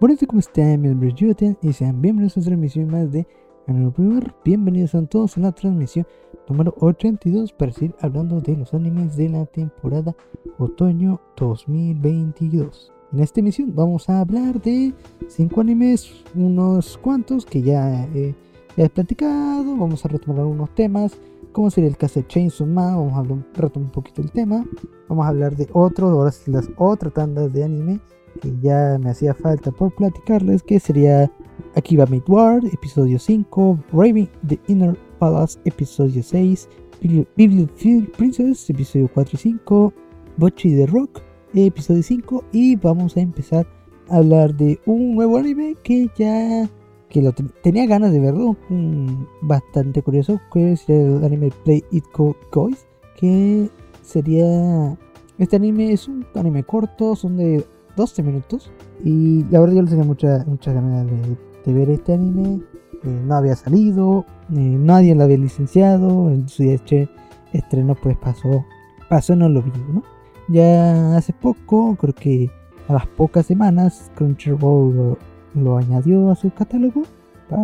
Buenas ¿cómo están? Mi nombre es Jonathan y sean bienvenidos a otra transmisión más de Anime Primer. Bienvenidos a todos a la transmisión número 82 para seguir hablando de los animes de la temporada otoño 2022. En esta emisión vamos a hablar de 5 animes, unos cuantos que ya he, he platicado, vamos a retomar algunos temas, como sería el caso de Chainsaw Man, vamos a hablar, retomar un poquito el tema, vamos a hablar de otro, ahora sí las otras tandas de anime que ya me hacía falta por platicarles, que sería Akiba Made War, episodio 5, Raven the Inner Palace, episodio 6, Bibliofield Princess, episodio 4 y 5, Bochi the Rock, episodio 5, y vamos a empezar a hablar de un nuevo anime que ya que lo tenía ganas de verlo, bastante curioso, que es el anime Play It Go Guys, que sería este anime es un anime corto, son de 12 minutos. Y la verdad yo tenía muchas mucha ganas de, ver este anime. Eh, no había salido, eh, nadie lo había licenciado. En su estreno pues pasó, pasó no lo vi, ¿no? Ya hace poco, creo que a las pocas semanas, Crunchyroll lo, añadió a su catálogo.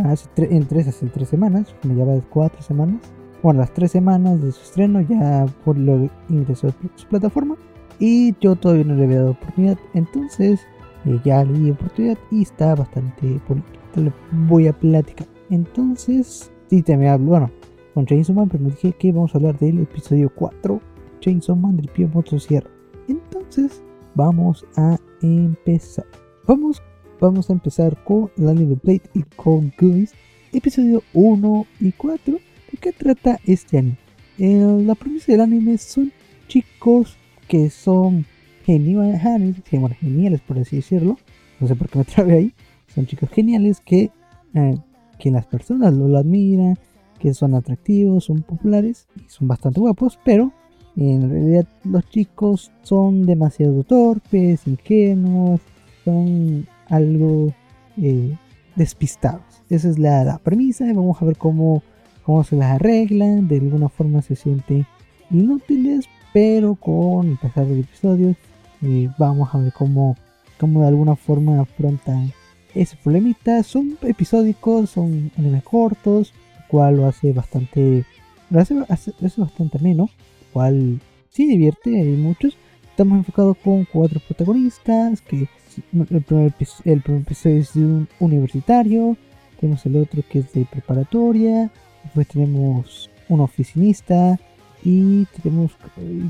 Hace en tres, hace tres semanas, me lleva cuatro semanas. Bueno, las tres semanas de su estreno ya por lo ingresó a su plataforma. Y yo todavía no le había dado oportunidad. Entonces eh, ya le di oportunidad y está bastante bonito. Lo voy a platicar. Entonces, sí, me hablo. Bueno, con Chainsaw Man, pero me dije que vamos a hablar del episodio 4. Chainsaw Man del pie motosierra. Entonces, vamos a empezar. Vamos, vamos a empezar con el anime Blade y con Goose. Episodio 1 y 4. ¿De qué trata este anime? Eh, la premisa del anime son chicos que son geniales, bueno, geniales por así decirlo, no sé por qué me trabe ahí, son chicos geniales que, eh, que las personas lo admiran, que son atractivos, son populares y son bastante guapos, pero en realidad los chicos son demasiado torpes, ingenuos, son algo eh, despistados. Esa es la, la, premisa vamos a ver cómo, cómo se las arreglan, de alguna forma se sienten inútiles, pero con el pasar del episodio eh, vamos a ver cómo, cómo de alguna forma afrontan ese problemita. Son episódicos, son anime cortos, lo cual lo hace bastante, lo hace, bastante ameno, lo cual sí divierte, hay muchos. Estamos enfocados con cuatro protagonistas, que el primer, el primer episodio es de un universitario, tenemos el otro que es de preparatoria, después tenemos un oficinista, y tenemos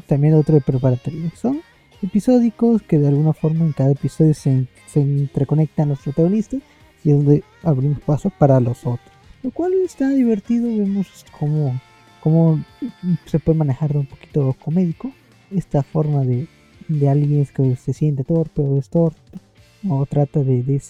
también otro de preparatorio. Son episódicos que de alguna forma en cada episodio se, se entreconectan los protagonistas y es donde abrimos paso para los otros. Lo cual está divertido, vemos cómo, cómo se puede manejar de un poquito comédico esta forma de, de alguien que se siente torpe o es torpe o trata de, de,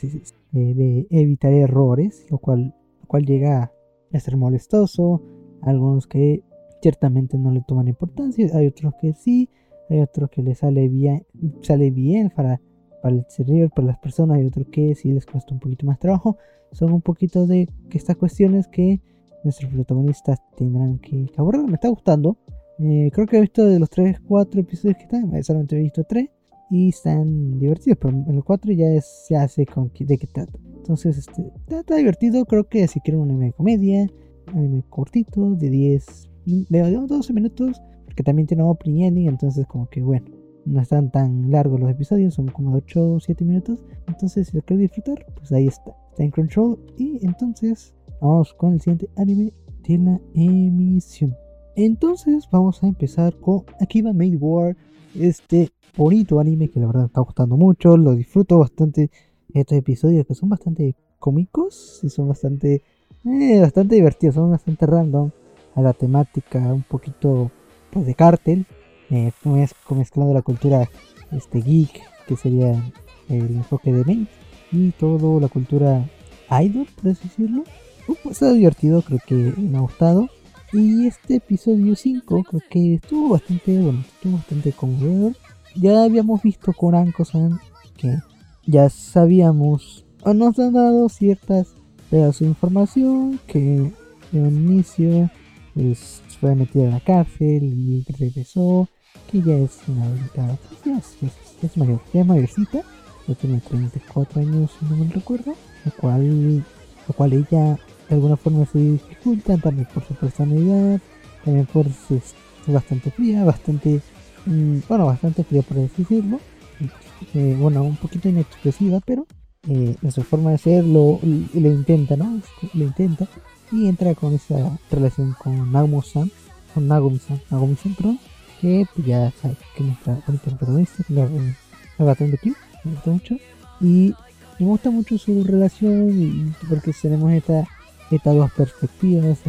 de, evitar errores, lo cual, lo cual llega a ser molestoso. Algunos que ciertamente no le toman importancia, hay otros que sí, hay otros que le sale bien, sale bien para, para el cerebro, para las personas, hay otros que sí les cuesta un poquito más trabajo. Son un poquito de estas cuestiones que nuestros protagonistas tendrán que abordar. Me está gustando. Eh, creo que he visto de los 3, 4 episodios que están, solamente he visto 3 y están divertidos, pero en el 4 ya se hace con de qué trata. Entonces, este, está, divertido. Creo que si quieren un anime de comedia, anime cortito, de 10, de 12 minutos, porque también opening ending, entonces como que bueno, no están tan largos los episodios, son como 8 o 7 minutos, entonces si lo quieres disfrutar, pues ahí está, está en control y entonces vamos con el siguiente anime de la emisión. Entonces vamos a empezar con Akiba Made War, este bonito anime que la verdad me está gustando mucho, lo disfruto bastante. Estos episodios que son bastante cómicos y son bastante, eh, bastante divertidos, son bastante random a la temática un poquito pues, de cártel, eh, mezclando la cultura este, geek, que sería el enfoque de Main, y todo la cultura idol, por así decirlo. Uh, pues, está divertido, creo que me ha gustado. Y este episodio 5 creo que estuvo bastante bueno, estuvo bastante conmovedor. Ya habíamos visto con Anko-san que ya sabíamos o nos han dado ciertas pedazos de información que un inicio pues, fue metida a la cárcel y regresó, que ya es una adulta, pues, ya, es, mayor, ya es mayorcita, ya tiene 34 años, no me recuerdo, lo cual, lo cual ella de alguna forma se dificulta también por su personalidad, también por ser bastante fría, bastante, mm, bueno, bastante fría por decirlo, eh, bueno, un poquito inexpresiva, pero eh, en su forma de ser lo, lo intenta, ¿no? Lo intenta y entra con esa relación con Nagumo-san, con Nagumi-san, Nagumi-san, perdón, que pues, ya sabe que es nuestra bonita protagonista, que es bastante cute, me gusta mucho, y me gusta mucho su relación, y, porque tenemos esta, estas dos perspectivas,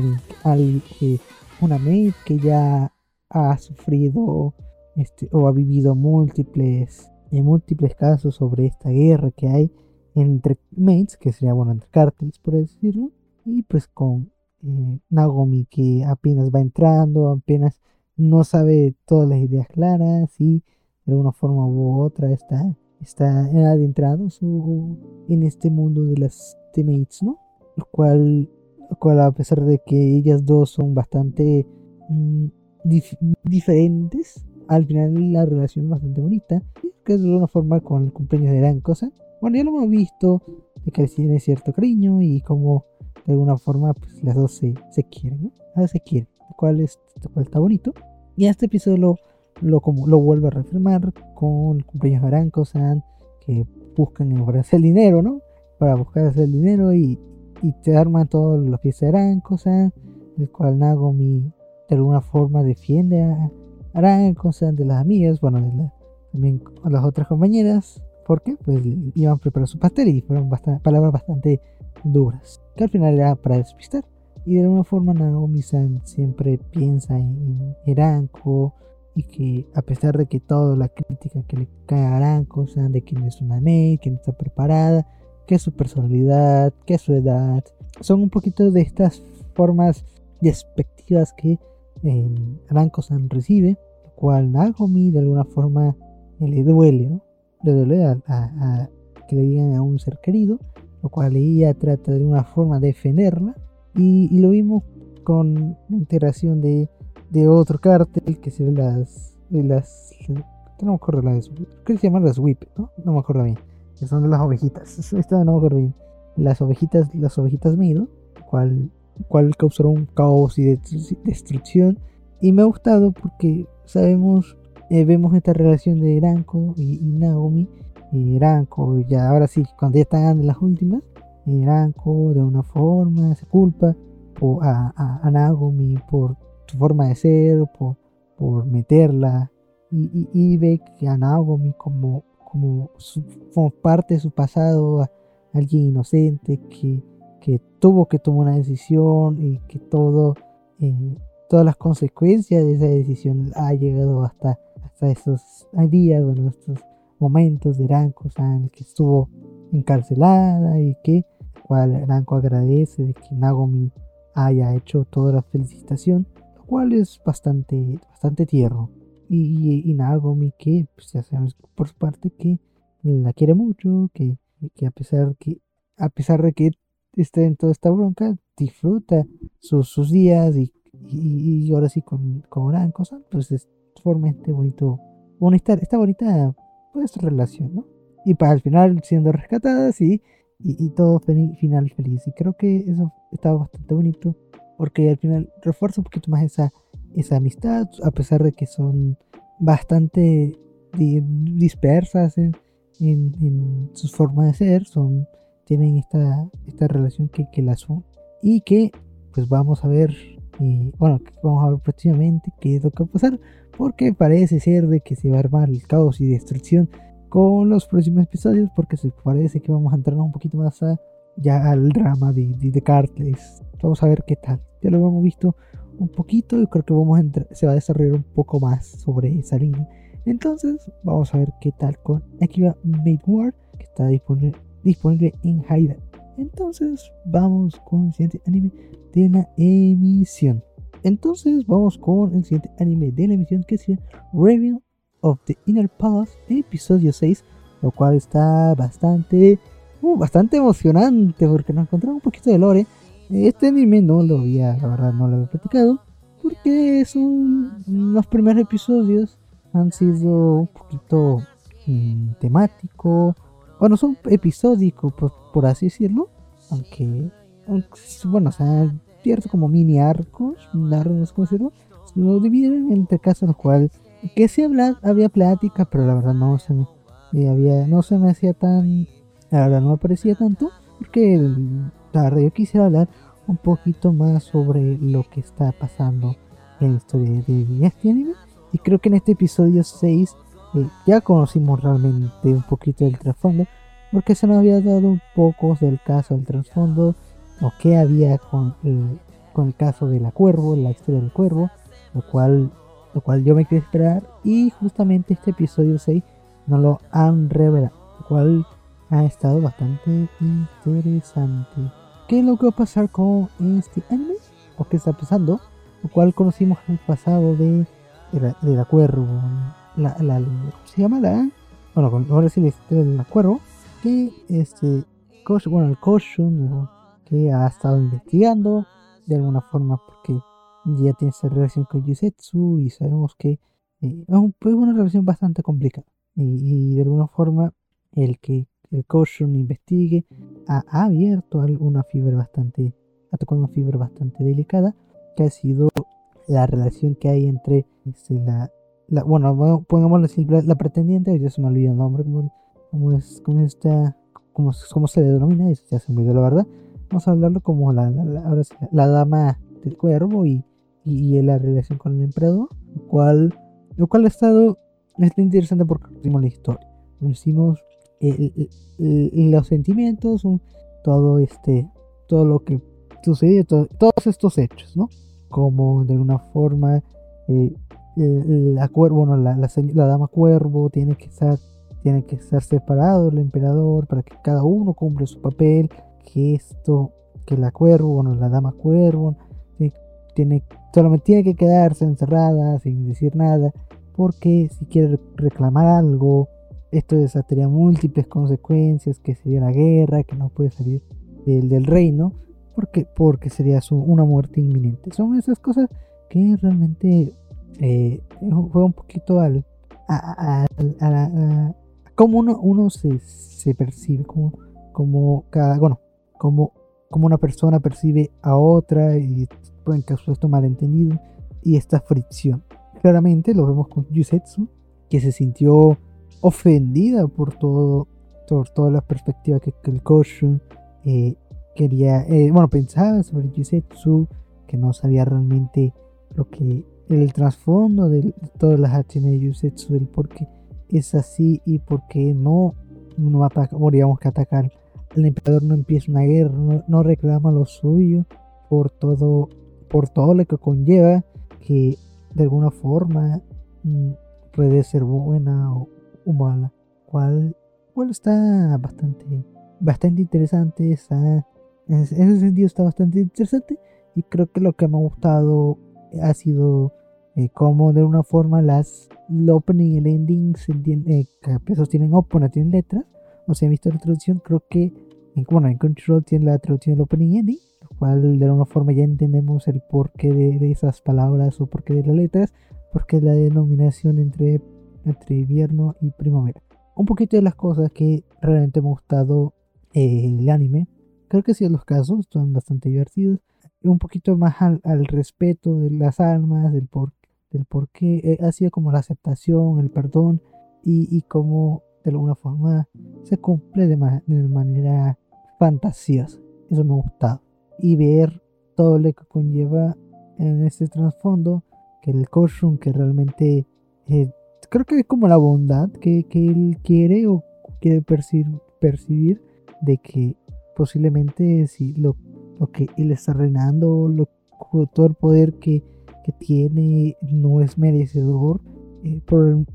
al, eh, una maid que ya ha sufrido este, o ha vivido múltiples, en múltiples casos sobre esta guerra que hay entre mates, que sería bueno entre cárteles por decirlo, y pues con eh, Nagomi que apenas va entrando, apenas no sabe todas las ideas claras y de alguna forma u otra está, está adentrado su, en este mundo de las teammates, ¿no? Lo cual, cual a pesar de que ellas dos son bastante mm, diferentes, al final la relación es bastante bonita, que es de alguna forma con el cumpleaños de gran cosa. Bueno, ya lo hemos visto, de que tiene cierto cariño y como de alguna forma pues las dos se, se quieren, ¿no? se quieren, lo cual, es, está bonito. Y este episodio lo, lo, como, lo vuelve a reafirmar con el cumpleaños de que buscan hacer el dinero, ¿no? Para buscar hacer el dinero y, y te arman todas las piezas de Aranko-san, el cual Nagomi de alguna forma defiende a Aranko-san de las amigas, bueno, de también a las otras compañeras, porque pues iban a preparar su pastel y fueron bastante, palabras bastante duras, que al final era para despistar. Y de alguna forma Naomi-san siempre piensa en Aranko y que a pesar de que toda la crítica que le cae a Aranko, san de no es una maid, no está preparada, que su personalidad, que su edad, son un poquito de estas formas despectivas que eh, Aranko-san recibe, lo cual Naomi de alguna forma le duele, ¿no? Le duele a que le digan a un ser querido lo cual ella trata de una forma de defenderla. Y, lo vimos con la integración de, de otro cártel que se ve las. las no me acuerdo la de Creo que se llama las whip, ¿no? No me acuerdo bien. Que son las ovejitas. Esta no me acuerdo bien. Las ovejitas, las ovejitas Mido, cual, cual causaron un caos y destrucción. Y me ha gustado porque sabemos, eh, vemos esta relación de Eranko y Naomi Ranko, ya ahora sí, cuando ya están en las últimas, Ranko de una forma se culpa a, a, Nagomi por su forma de ser, por, por meterla, y, ve que a Nagomi como, como, parte de su pasado, alguien inocente que, que, tuvo que tomar una decisión y que todo, eh, todas las consecuencias de esa decisión ha llegado hasta, hasta esos días, bueno, estos momentos de Ranko san que estuvo encarcelada y que cual Ranko agradece de que Nagomi haya hecho toda la felicitación, lo cual es bastante, bastante tierno. Y, y, Nagomi que pues ya sabemos por su parte que la quiere mucho, que, que a pesar que a pesar de que esté en toda esta bronca, disfruta sus, sus días y, y, ahora sí con, con Ranko-san, pues es sumamente bonito, bonita, está bonita pues relación, ¿no? Y para el final siendo rescatadas y, y, todo final feliz. Y creo que eso estaba bastante bonito porque al final refuerza un poquito más esa, esa amistad, a pesar de que son bastante dispersas en, en, sus formas de ser, son, tienen esta, esta relación que, que las son y que pues vamos a ver, y, bueno, vamos a ver próximamente qué es lo que va a pasar porque parece ser de que se va a armar el caos y destrucción con los próximos episodios, porque parece que vamos a entrar un poquito más a, ya al drama de, de, Cartles. Vamos a ver qué tal. Ya lo hemos visto un poquito y creo que vamos a entrar, se va a desarrollar un poco más sobre esa línea. Entonces, vamos a ver qué tal con Akiba Made War, que está disponible, disponible en Haida. Entonces, vamos con el siguiente anime de la emisión. Entonces vamos con el siguiente anime de la emisión que es Review of the Inner Palace, episodio 6, lo cual está bastante, uh, bastante emocionante porque nos encontramos un poquito de lore. Este anime no lo había, la verdad no lo había platicado, porque son los primeros episodios han sido un poquito mm, temático, bueno, son episódicos, por, por así decirlo, aunque, bueno, o sea, cierto como mini arcos, largos, ¿cómo decirlo? Lo dividen entre casos en los cuales que sí habla, había plática, pero la verdad no se me, eh, había, no se me hacía tan, la verdad no me tanto, porque verdad yo quisiera hablar un poquito más sobre lo que está pasando en la historia de este anime. Y creo que en este episodio 6 eh, ya conocimos realmente un poquito del trasfondo, porque se nos había dado un poco del caso del trasfondo, o qué había con el, con el caso de la cuervo, la historia del cuervo, lo cual, lo cual yo me quería esperar, y justamente este episodio 6 nos lo han revelado, lo cual ha estado bastante interesante. ¿Qué es lo que va a pasar con este anime? ¿O qué está pasando? Lo cual conocimos en el pasado de, de, la, cuervo. La, la, se llama la. Bueno, ahora sí le la cuervo. Que este. Bueno, el Koshun, que ha estado investigando de alguna forma porque ya tiene esa relación con Yusetsu y sabemos que eh, es, una relación bastante complicada. y de alguna forma, el que el caution investigue, ha, abierto una fibra bastante, ha tocado una fibra bastante delicada, que ha sido la relación que hay entre este, la, la, bueno, pongámoslo así, la, pretendiente, ya se me olvidó el nombre, como, es, como está, como, como se le denomina, ya se me olvidó la verdad. Vamos a hablarlo como la, la, dama del cuervo y, y, la relación con el emperador, lo cual, lo cual ha estado, está interesante porque conocimos la historia. Conocimos los sentimientos, todo este, todo lo que sucede, todos estos hechos, ¿no? Como de alguna forma eh, la, bueno, la, la, dama cuervo tiene que estar, tiene que estar separado del emperador para que cada uno cumple su papel, que esto, que la cuervo, bueno, la dama cuervo, tiene, solamente tiene que quedarse encerrada sin decir nada, porque si quiere reclamar algo, esto desataría múltiples consecuencias, que sería la guerra, que no puede salir del, del reino, porque, porque sería su, una muerte inminente. Son esas cosas que realmente eh, fue un poquito al, a, a, cómo uno, uno se, se, percibe, como, como cada, bueno, como, como una persona percibe a otra y pueden causar esto malentendido y esta fricción. Claramente lo vemos con Yusetsu, que se sintió ofendida por todo, por toda la perspectiva que, el Koshun eh, quería, eh, bueno, pensaba sobre Yusetsu, que no sabía realmente lo que, el trasfondo de, todas las acciones de Yusetsu, del por qué es así y por qué no, no ataca, digamos que atacar el emperador no empieza una guerra, no, reclama lo suyo por todo, por todo lo que conlleva que de alguna forma mm, puede ser buena o, humana, cual, cual está bastante, bastante interesante, está, en ese sentido está bastante interesante y creo que lo que me ha gustado ha sido eh, como de una forma las el opening y el ending se entiende, eh, tienen opening, tienen letras, o sea, he visto la traducción, creo que en, bueno, en Control tiene la traducción del opening y lo cual de alguna forma ya entendemos el porqué de, esas palabras o porqué de las letras, porque la denominación entre entre invierno y primavera. Un poquito de las cosas que realmente me ha gustado eh, el anime. Creo que sí, los casos son bastante divertidos. Un poquito más al, respeto de las almas, del por, del por qué. Eh, como la aceptación, el perdón y, y cómo de alguna forma se cumple de, manera fantasiosa. Eso me ha gustado. Y ver todo lo que conlleva en este trasfondo, que el Koshun que realmente eh, creo que es como la bondad que, él quiere o quiere percibir, de que posiblemente si lo, lo que él está reinando, lo, todo el poder que, tiene no es merecedor, eh,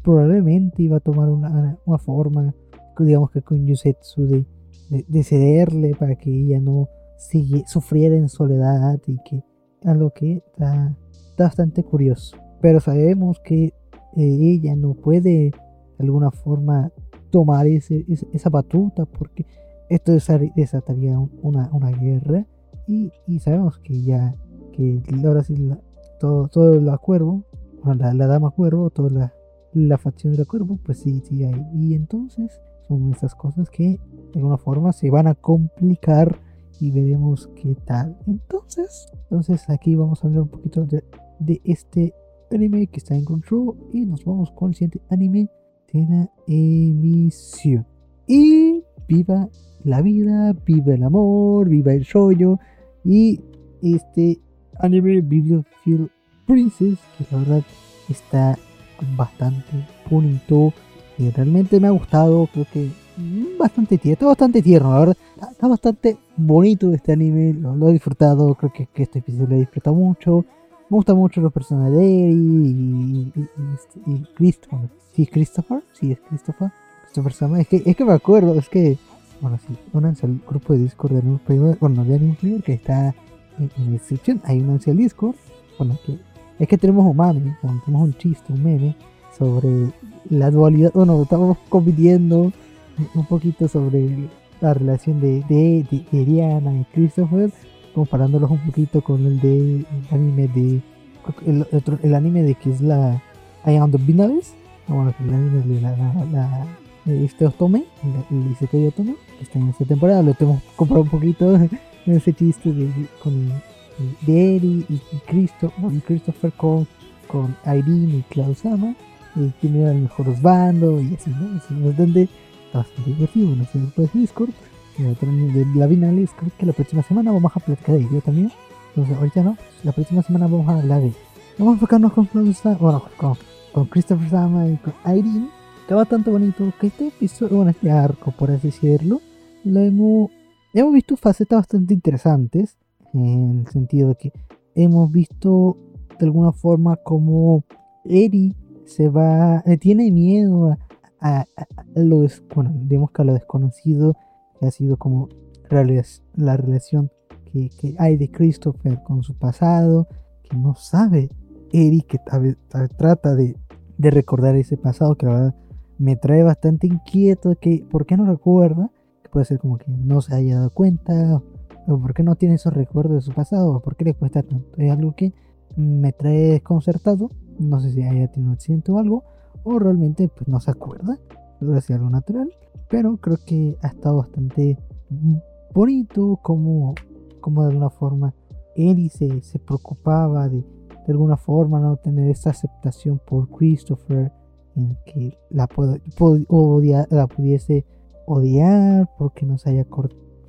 probablemente iba a tomar una, forma, digamos que con Yusetsu, de, de, cederle para que ella no sigue, sufriera en soledad y que algo que está, bastante curioso. Pero sabemos que eh, ella no puede de alguna forma tomar ese, esa batuta porque esto desataría una, una guerra y, y, sabemos que ya que ahora sí todo, todo la cuervo la, la, dama cuervo toda la, la facción de la pues sí sí hay y entonces son esas cosas que de alguna forma se van a complicar y veremos qué tal. Entonces, entonces aquí vamos a hablar un poquito de, de este anime que está en control y nos vamos con el siguiente anime de la emisión. Y viva la vida, viva el amor, viva el rollo y este anime Bibliophile Princess que la verdad está bastante bonito y realmente me ha gustado, creo que bastante tierno, está bastante tierno, la verdad, está, bastante bonito este anime, lo, he disfrutado, creo que, que este episodio lo he disfrutado mucho, me gustan mucho los personajes de Eri y, y, Christopher, sí es Christopher, sí es Christopher, Christopher es que, es que me acuerdo, es que, bueno, sí, únanse al grupo de Discord de Anime bueno, de Anime que está en, la descripción, hay un al Discord, bueno, que es que tenemos un meme, tenemos un chiste, un meme sobre la dualidad, bueno, estamos compitiendo un poquito sobre la relación de, de, de, y Christopher, comparándolos un poquito con el de anime de el, el, anime de que es la I Am the Binaries, bueno, el anime de la, la, este Otome, el Isekai Otome, que está en esta temporada, lo tenemos comparado un poquito ese chiste de, con de Eri y, Christopher con, con Irene y Klausama y quién era el mejor bando y así, ¿no? Es bastante, bastante divertido, sé, grupo de Discord, de la Vinales, creo que la próxima semana vamos a platicar de ello también. Entonces, ahorita no, la próxima semana vamos a hablar de Vamos a enfocarnos con bueno, con, con Christopher Sama y con Irene. Que va tanto bonito que este episodio, bueno, este arco, por así decirlo, lo hemos, hemos visto facetas bastante interesantes en el sentido de que hemos visto de alguna forma como Eri se va, le tiene miedo a, lo, bueno, digamos que a lo desconocido, que ha sido como la relación que, hay de Christopher con su pasado, que no sabe Eri, que trata de, de, recordar ese pasado, que la verdad me trae bastante inquieto, que ¿por qué no recuerda? Que puede ser como que no se haya dado cuenta, por qué no tiene esos recuerdos de su pasado, o por qué le cuesta tanto. Es algo que me trae desconcertado. No sé si haya tenido un accidente o algo, o realmente pues no se acuerda. Debe ser algo natural, pero creo que ha estado bastante bonito como, como de alguna forma él se, se preocupaba de, de alguna forma no tener esa aceptación por Christopher en que la, la pudiese odiar porque no se haya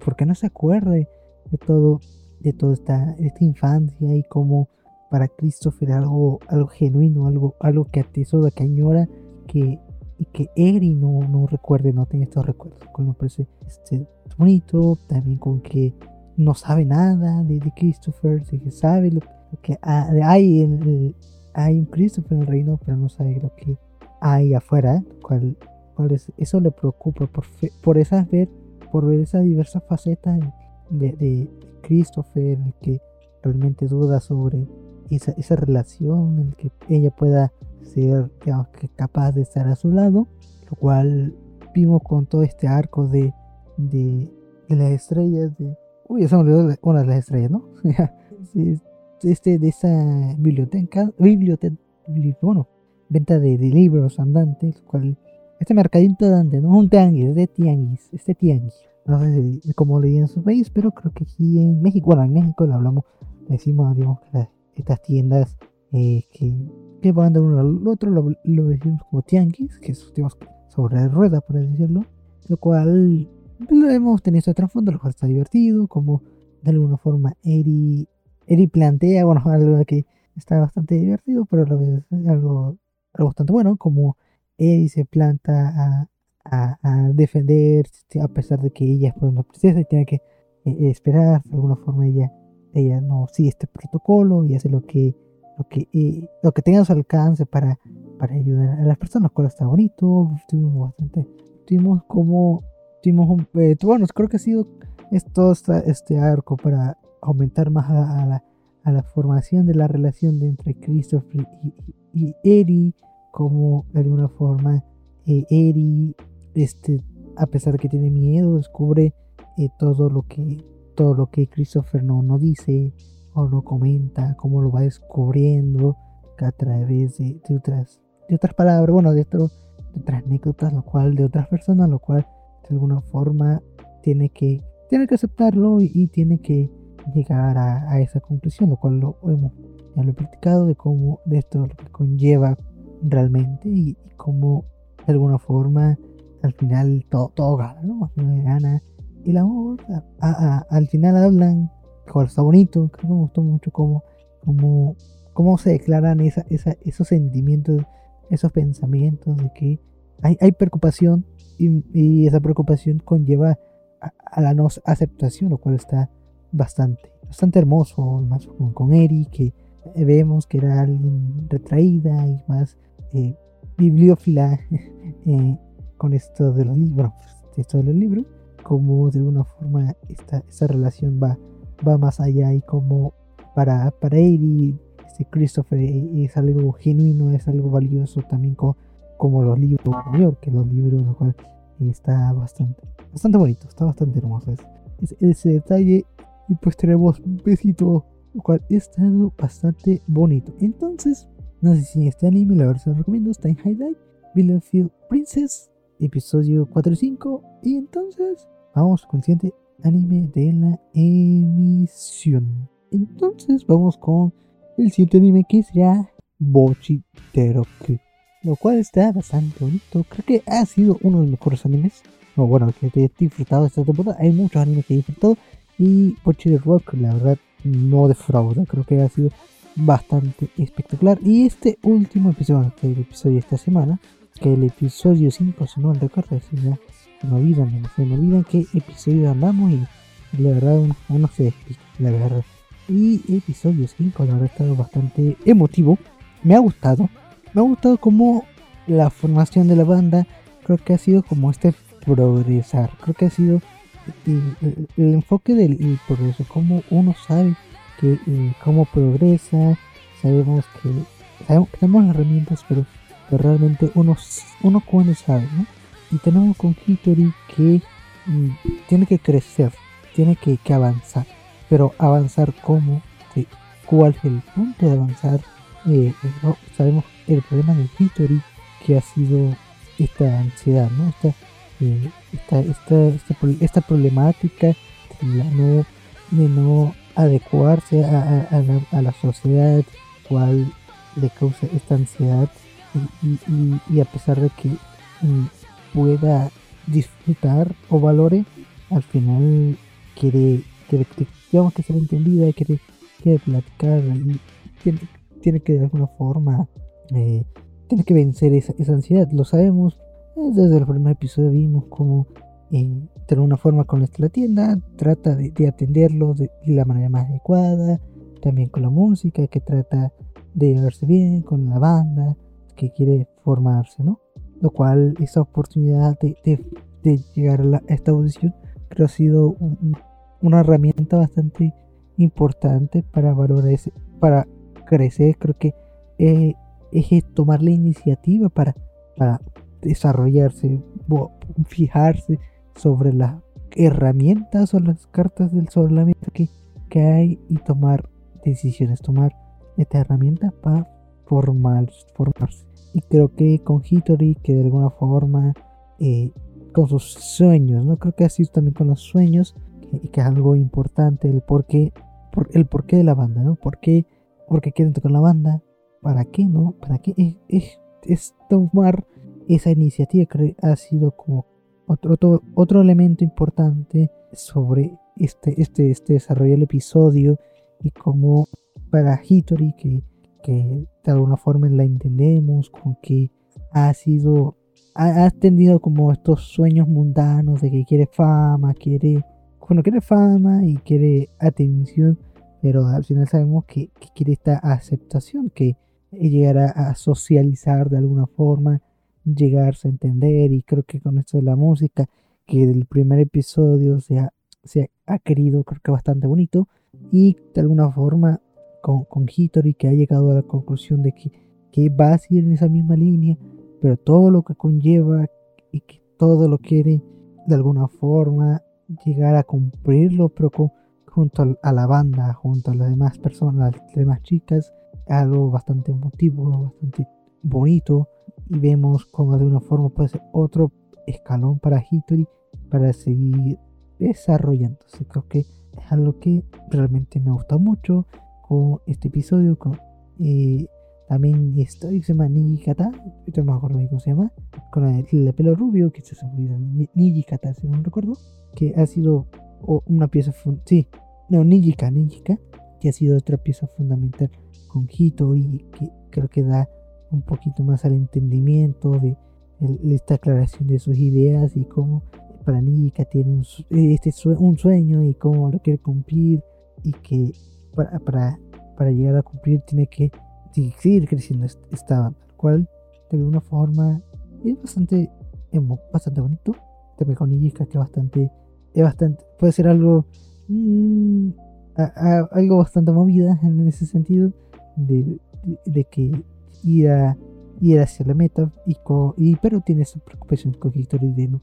porque no se acuerde de todo, de toda esta, esta infancia y como para Christopher algo, algo genuino, algo, algo que atesora, que añora, que, y que Eri no, no recuerde, no tenga estos recuerdos. Con lo parece este, bonito, también con que no sabe nada de, de Christopher, de que sabe lo, que hay en hay un Christopher en el reino, pero no sabe lo que hay afuera, cual, cual es, eso le preocupa por, por esas ver, por ver esas diversas facetas de, Christopher, el que realmente duda sobre esa, esa relación, el que ella pueda ser capaz de estar a su lado, lo cual vimos con todo este arco de, de, las estrellas, de... Uy, eso me olvidó una de las estrellas, ¿no? este, de esa biblioteca, biblioteca, bueno, venta de, de libros andantes, cual este mercadito andante, no es un tianguis, de tianguis, este tianguis no sé si, cómo leí en su país, pero creo que aquí en México, bueno, en México lo hablamos, decimos, digamos, que estas tiendas eh, que, que van de uno al otro, lo, decimos como tianguis, que es, digamos, sobre rueda, por así decirlo, lo cual lo hemos tenido este trasfondo, lo cual está divertido, como de alguna forma Eri, Eri plantea, bueno, algo que está bastante divertido, pero a la vez algo, algo bastante bueno, como Eri se planta a, a, defender, a pesar de que ella es pues, una princesa y tiene que eh, esperar, de alguna forma ella, ella no sigue este protocolo y hace lo que, lo que, eh, lo que tenga a su alcance para, para ayudar a las personas, cual está bonito, tuvimos bastante, tuvimos como, tuvimos un, eh, bueno, creo que ha sido esto, este arco para aumentar más a, la, a la formación de la relación de entre Christopher y, y, Eri, como de alguna forma Eri este, a pesar de que tiene miedo, descubre eh, todo lo que todo lo que Christopher no, no dice o no comenta, cómo lo va descubriendo a través de, otras de otras palabras, bueno, de otro, de otras anécdotas, lo cual de otras personas, lo cual de alguna forma tiene que, tiene que aceptarlo y, tiene que llegar a, esa conclusión, lo cual lo hemos ya lo he platicado de cómo de esto lo que conlleva realmente y, cómo de alguna forma al final todo, todo gana, ¿no? Al final gana el amor, al final hablan, que está bonito, creo que me gustó mucho cómo, cómo, cómo se declaran esos sentimientos, esos pensamientos de que hay, hay preocupación y, esa preocupación conlleva a, la no aceptación, lo cual está bastante, bastante hermoso, más con, con Eri, que vemos que era alguien retraída y más eh, bibliófila eh, con esto de los libros, esto de los libros, como de alguna forma esta, esta relación va, va más allá y como para, para Eri, este Christopher es algo genuino, es algo valioso también como, como los libros que los libros, lo cual está bastante, bastante bonito, está bastante hermoso ese detalle. Y pues tenemos un besito, lo cual está bastante bonito. Entonces, no sé si este anime, la verdad se lo recomiendo, está en High Dive, Field Princess, episodio 4 y 5. Y entonces, vamos con el siguiente anime de la emisión. Entonces, vamos con el siguiente anime que será Bochi Teroku lo cual está bastante bonito. Creo que ha sido uno de los mejores animes. No, bueno, que he disfrutado esta temporada. Hay muchos animes que he disfrutado. Y Pochi Rock, la verdad, no defrauda. Creo que ha sido bastante espectacular. Y este último episodio, el episodio de esta semana, que el episodio 5, si no recuerdo, si se me olvidan, se me olvidan qué episodio andamos. Y la verdad, uno, se despide, la verdad. Y episodio 5, la verdad, ha estado bastante emotivo. Me ha gustado me ha gustado como la formación de la banda, creo que ha sido como este progresar, creo que ha sido el, enfoque del progreso, como uno sabe que eh, cómo progresa, sabemos que sabemos que tenemos las herramientas, pero, realmente uno, uno cuando sabe, ¿no? Y tenemos con Hitori que mm, tiene que crecer, tiene que, avanzar, pero avanzar como, cuál es el punto de avanzar, eh, no, sabemos el problema de History que ha sido esta ansiedad, ¿no? Esta, eh, esta, esta, esta, problemática de, no, de no adecuarse a, a, la, a, la, sociedad, cual le causa esta ansiedad y, y, y a pesar de que mm, pueda disfrutar o valore, al final quiere, quiere digamos que ser entendida, quiere, quiere platicar tiene, tiene que de alguna forma eh, tiene que vencer esa, ansiedad. Lo sabemos, eh, desde el primer episodio vimos cómo eh, de alguna forma con la tienda trata de, atenderlo de, la manera más adecuada, también con la música, que trata de verse bien con la banda, que quiere formarse, ¿no? Lo cual, esa oportunidad de, llegar a, esta audición creo ha sido una herramienta bastante importante para valorar ese, para crecer. Creo que eh, es tomar la iniciativa para, para desarrollarse, fijarse sobre las herramientas o las cartas del solamente que, que hay y tomar decisiones, tomar esta herramienta para formar, formarse. Y creo que con Hitori, que de alguna forma, eh, con sus sueños, ¿no? Creo que así también con los sueños, y que, es algo importante, el porqué, por, el porqué de la banda, ¿no? ¿Por qué, porque quieren tocar la banda? ¿para qué no? ¿Para qué? Es, tomar esa iniciativa que ha sido como otro, otro, elemento importante sobre este, este, este desarrollo del episodio y como para Hitori que, que de alguna forma la entendemos, con que ha sido, ha, ha, tenido como estos sueños mundanos de que quiere fama, quiere, bueno, quiere fama y quiere atención, pero al final sabemos que, que quiere esta aceptación, que llegar a, socializar de alguna forma, llegarse a entender y creo que con esto de la música, que del primer episodio se ha, se ha querido, creo que bastante bonito y de alguna forma con, con Hitori que ha llegado a la conclusión de que, que va a seguir en esa misma línea, pero todo lo que conlleva y que todo lo quiere de alguna forma llegar a cumplirlo, pero junto a la banda, junto a las demás personas, las demás chicas, algo bastante emotivo, bastante bonito y vemos como de una forma puede ser otro escalón para Hitori para seguir desarrollándose. Creo que es algo que realmente me gusta mucho con este episodio. Con, eh, también estoy, se llama Nijikata, no me acuerdo cómo se llama, con el, pelo rubio, que se llama Nijikata, si no recuerdo, que ha sido una pieza, sí, no, Nijika, Nijika, que ha sido otra pieza fundamental con Hitori, que creo que da un poquito más al entendimiento de esta aclaración de sus ideas y cómo para Nika tiene un, este un sueño y cómo lo quiere cumplir y que para, para, para llegar a cumplir tiene que seguir creciendo esta banda, cual de alguna forma es bastante bastante bonito. También con Nika que bastante es bastante puede ser algo mm, algo bastante movida en ese sentido de, de, que ir a ir hacia la meta y, y pero tiene esa preocupación con History de no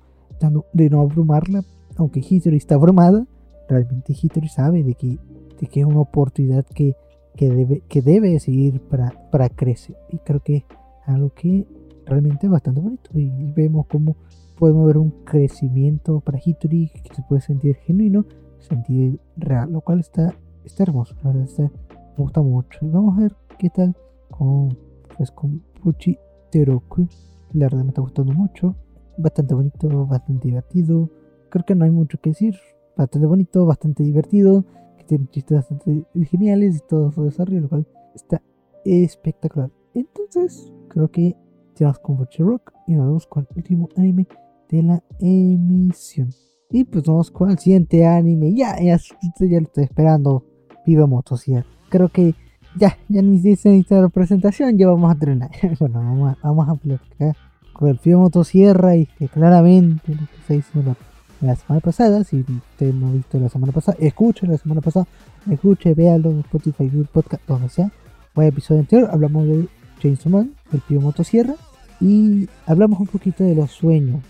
de no abrumarla, aunque History está abrumada, realmente History sabe de que, de que es una oportunidad que, que, debe, que debe seguir para, para crecer. Y creo que es algo que realmente es bastante bonito. Y vemos cómo podemos ver un crecimiento para History que se puede sentir genuino, sentir real, lo cual está, está hermoso. La verdad está, me gusta mucho. Y vamos a ver qué tal con, pues, con Puchi Teroku. La verdad me está gustando mucho bastante bonito, bastante divertido. Creo que no hay mucho que decir. Bastante bonito, bastante divertido, tiene chistes bastante geniales y todo su desarrollo, lo cual está espectacular. Entonces, creo que tenemos con Butcher Rock y nos vemos con el último anime de la emisión. Y pues vamos con el siguiente anime. Ya, ya, ya lo estoy esperando. Viva Motosierra. Creo que ya, ya ni se necesita la presentación, ya vamos a entrenar. bueno, vamos a, vamos a platicar con el Fío Motosierra y que claramente lo que hizo la, semana pasada, si usted no ha visto la semana pasada, escuche la semana pasada, escuche, véalo en Spotify, Google Podcast, donde sea. Fue el episodio anterior, hablamos de James Man, el Pío Motosierra, y hablamos un poquito de los sueños,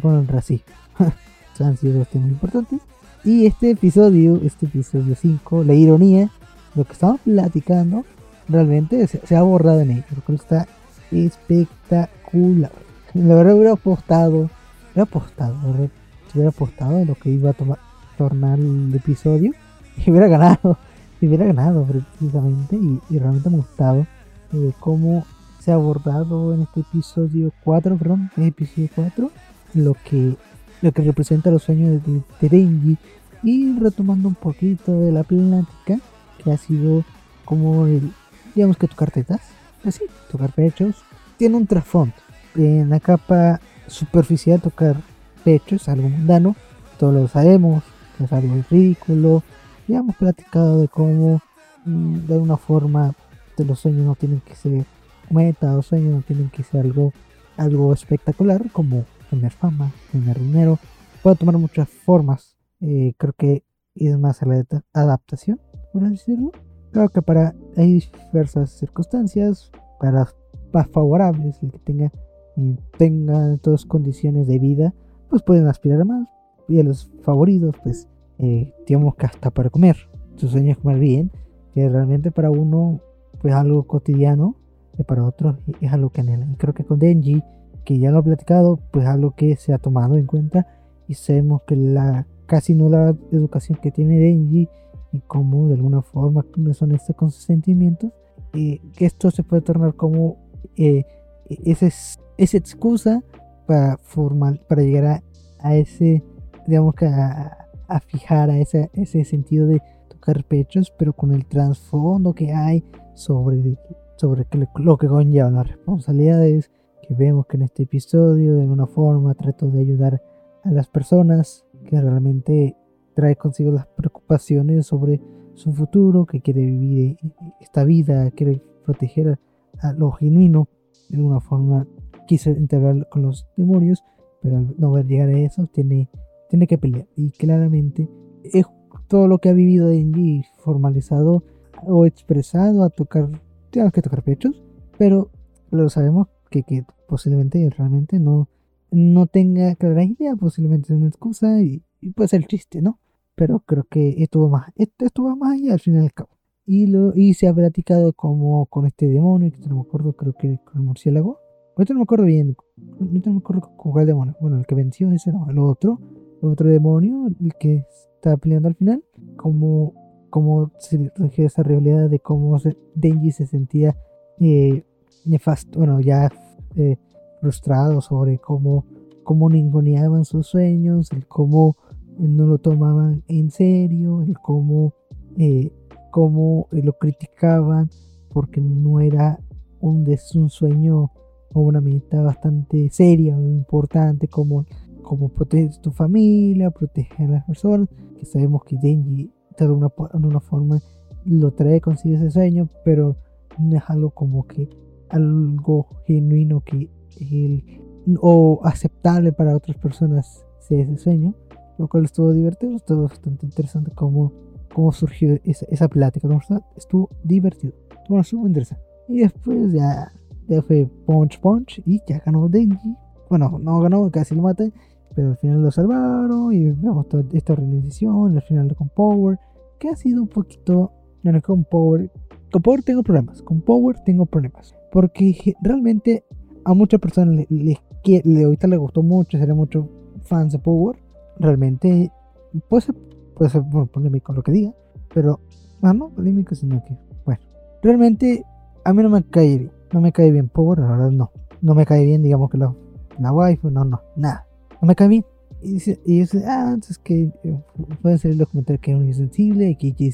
con el racismo. han sido dos temas importantes. Y este episodio, este episodio 5, la ironía, lo que estamos platicando, realmente se, ha borrado en ello, lo está espectacular. La verdad hubiera apostado, hubiera apostado, si hubiera apostado de lo que iba a tomar, tornar el episodio y hubiera ganado, y hubiera ganado precisamente y, realmente me ha gustado de cómo se ha abordado en este episodio 4, perdón, en episodio 4, lo que, lo que representa los sueños de, Denji y retomando un poquito de la plática que ha sido como el, digamos que tocar tetas, así, tocar pechos, tiene un trasfondo. En la capa superficial tocar pecho es algo mundano, todos lo sabemos, es algo ridículo. Ya hemos platicado de cómo mm, de alguna forma de los sueños no tienen que ser meta, los sueños no tienen que ser algo, algo espectacular como tener fama, tener dinero. Puede tomar muchas formas. Eh, creo que es más a la adaptación, por decirlo. Creo que para hay diversas circunstancias, para más favorables, el que tenga y tengan todas condiciones de vida, pues pueden aspirar a más. Y a los favoritos, pues eh, digamos que hasta para comer. Su sueño es comer bien, que realmente para uno pues algo cotidiano, y para otros es algo que anhelan. Y creo que con Denji, que ya lo he platicado, pues algo que se ha tomado en cuenta y sabemos que la casi nula educación que tiene Denji y cómo de alguna forma no son estos con sus sentimientos, eh, que esto se puede tornar como eh, esa excusa para formar, para llegar a, ese, digamos que a, fijar a ese, ese sentido de tocar pechos, pero con el trasfondo que hay sobre, sobre lo que conlleva las responsabilidades, que vemos que en este episodio de alguna forma trato de ayudar a las personas que realmente trae consigo las preocupaciones sobre su futuro, que quiere vivir esta vida, quiere proteger a lo genuino de alguna forma quiso integrar con los demonios, pero al no ver llegar a eso, tiene, tiene que pelear. Y claramente es todo lo que ha vivido Denji formalizado o expresado a tocar, tenemos que tocar pechos, pero lo sabemos que, que posiblemente realmente no, no tenga clara idea, posiblemente es una excusa y, puede ser el chiste, ¿no? Pero creo que esto va más, esto, más allá al fin y al cabo. Y, lo, y se ha platicado como con este demonio, que no me acuerdo, creo que con el murciélago, ahorita no me acuerdo bien, ahorita no me acuerdo con cuál demonio, bueno, el que venció ese no, el otro, el otro demonio, el que estaba peleando al final, como, como se surgió esa realidad de cómo Denji se sentía eh, nefasto, bueno, ya eh, frustrado sobre cómo, cómo ninguneaban sus sueños, el cómo no lo tomaban en serio, el cómo, eh, cómo lo criticaban porque no era un, un sueño o una meta bastante seria o importante como, como proteger tu familia, proteger a las personas, que sabemos que Denji de una, de una forma lo trae consigo ese sueño, pero no es algo como que algo genuino que o aceptable para otras personas sea ese sueño, lo cual estuvo divertido, estuvo bastante interesante cómo, cómo surgió esa, esa plática, estuvo divertido, estuvo interesante. Y después ya, ya fue Punch Punch y ya ganó Denji. Bueno, no ganó, casi lo matan, pero al final lo salvaron y vemos toda esta organización, al final con Power, que ha sido un poquito, bueno, con Power, con Power tengo problemas, con Power tengo problemas, porque realmente a muchas personas les, le, ahorita le gustó mucho, serían muchos fans de Power, realmente puede ser, puede ser bueno, polémico lo que diga, pero, ah, no, polémico, sino que, bueno, realmente a mí no me cae bien, no me cae bien Power, la verdad no, no me cae bien, digamos que la, la wife, no, no, nada, no me cae bien. Y dice, y dice ah, entonces que eh, pueden ser los comentarios que es muy sensible y que y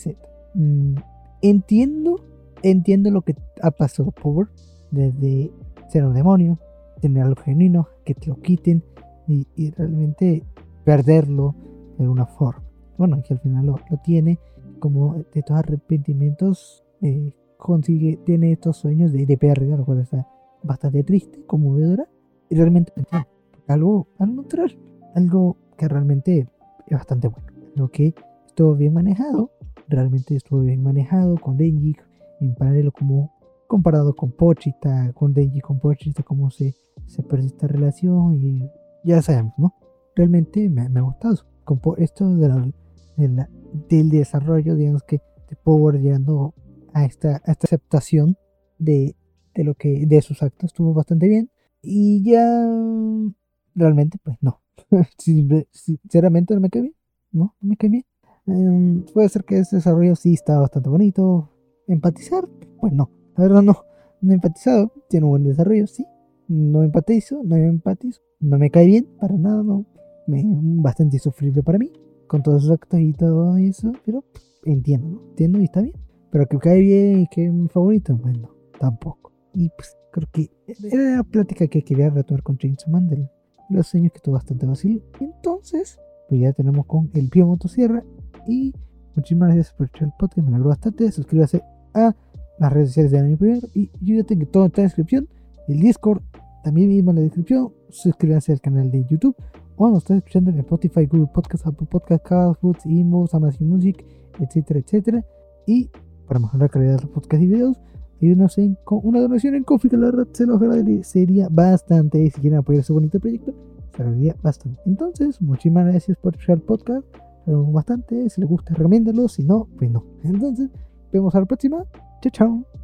mm, entiendo, entiendo lo que ha pasado Power desde ser un demonio, tener algo genuino, que te lo quiten y, realmente perderlo de alguna forma. Bueno, que al final lo, tiene, como de estos arrepentimientos, eh, consigue, tiene estos sueños de, de pérdida, lo cual está bastante triste, conmovedora, y realmente algo, algo natural, algo que realmente es bastante bueno. Lo que estuvo bien manejado, realmente estuvo bien manejado con Denji en paralelo como comparado con Pochita, con Denji, con Pochita, cómo se, se esta relación y ya sabemos, ¿no? Realmente me, me ha gustado. Con esto de del desarrollo, digamos que de Power llegando a esta, esta aceptación de, de, lo que de sus actos estuvo bastante bien y ya realmente pues no sinceramente no me cae bien no, no me cae bien em, puede ser que ese desarrollo sí está bastante bonito empatizar pues no la verdad no, no he empatizado. Tiene un buen desarrollo, sí. No empatizo, no empatizo. No me cae bien, para nada, no. Me, bastante insufrible para mí, con todos sus actos y todo eso. Pero entiendo, ¿no? Entiendo y está bien. Pero que cae bien y que es mi favorito, bueno, tampoco. Y pues creo que era la plática que quería retomar con James Mandel. Los sueños que estuvo bastante fácil. Entonces, pues ya tenemos con el Pío Motosierra. Y muchísimas gracias por escuchar el podcast. Me alegro bastante. Suscríbase a las redes sociales de Anime Premier y yo ya tengo todo en la descripción. El Discord también mismo en la descripción. Suscríbanse al canal de YouTube o nos están escuchando en Spotify, Google Podcast, Apple Podcast, Castbox, Inbox, Amazon Music, etcétera, etcétera. Y para mejorar la calidad de los podcasts y videos, en, con una donación en Coffee, que la verdad se los agradecería bastante. Y si quieren apoyar este bonito proyecto, se agradecería bastante. Entonces, muchísimas gracias por escuchar el podcast. Bastante. Si les gusta, recomiéndalo. Si no, pues no. Entonces, vemos a la próxima. Ciao, ciao.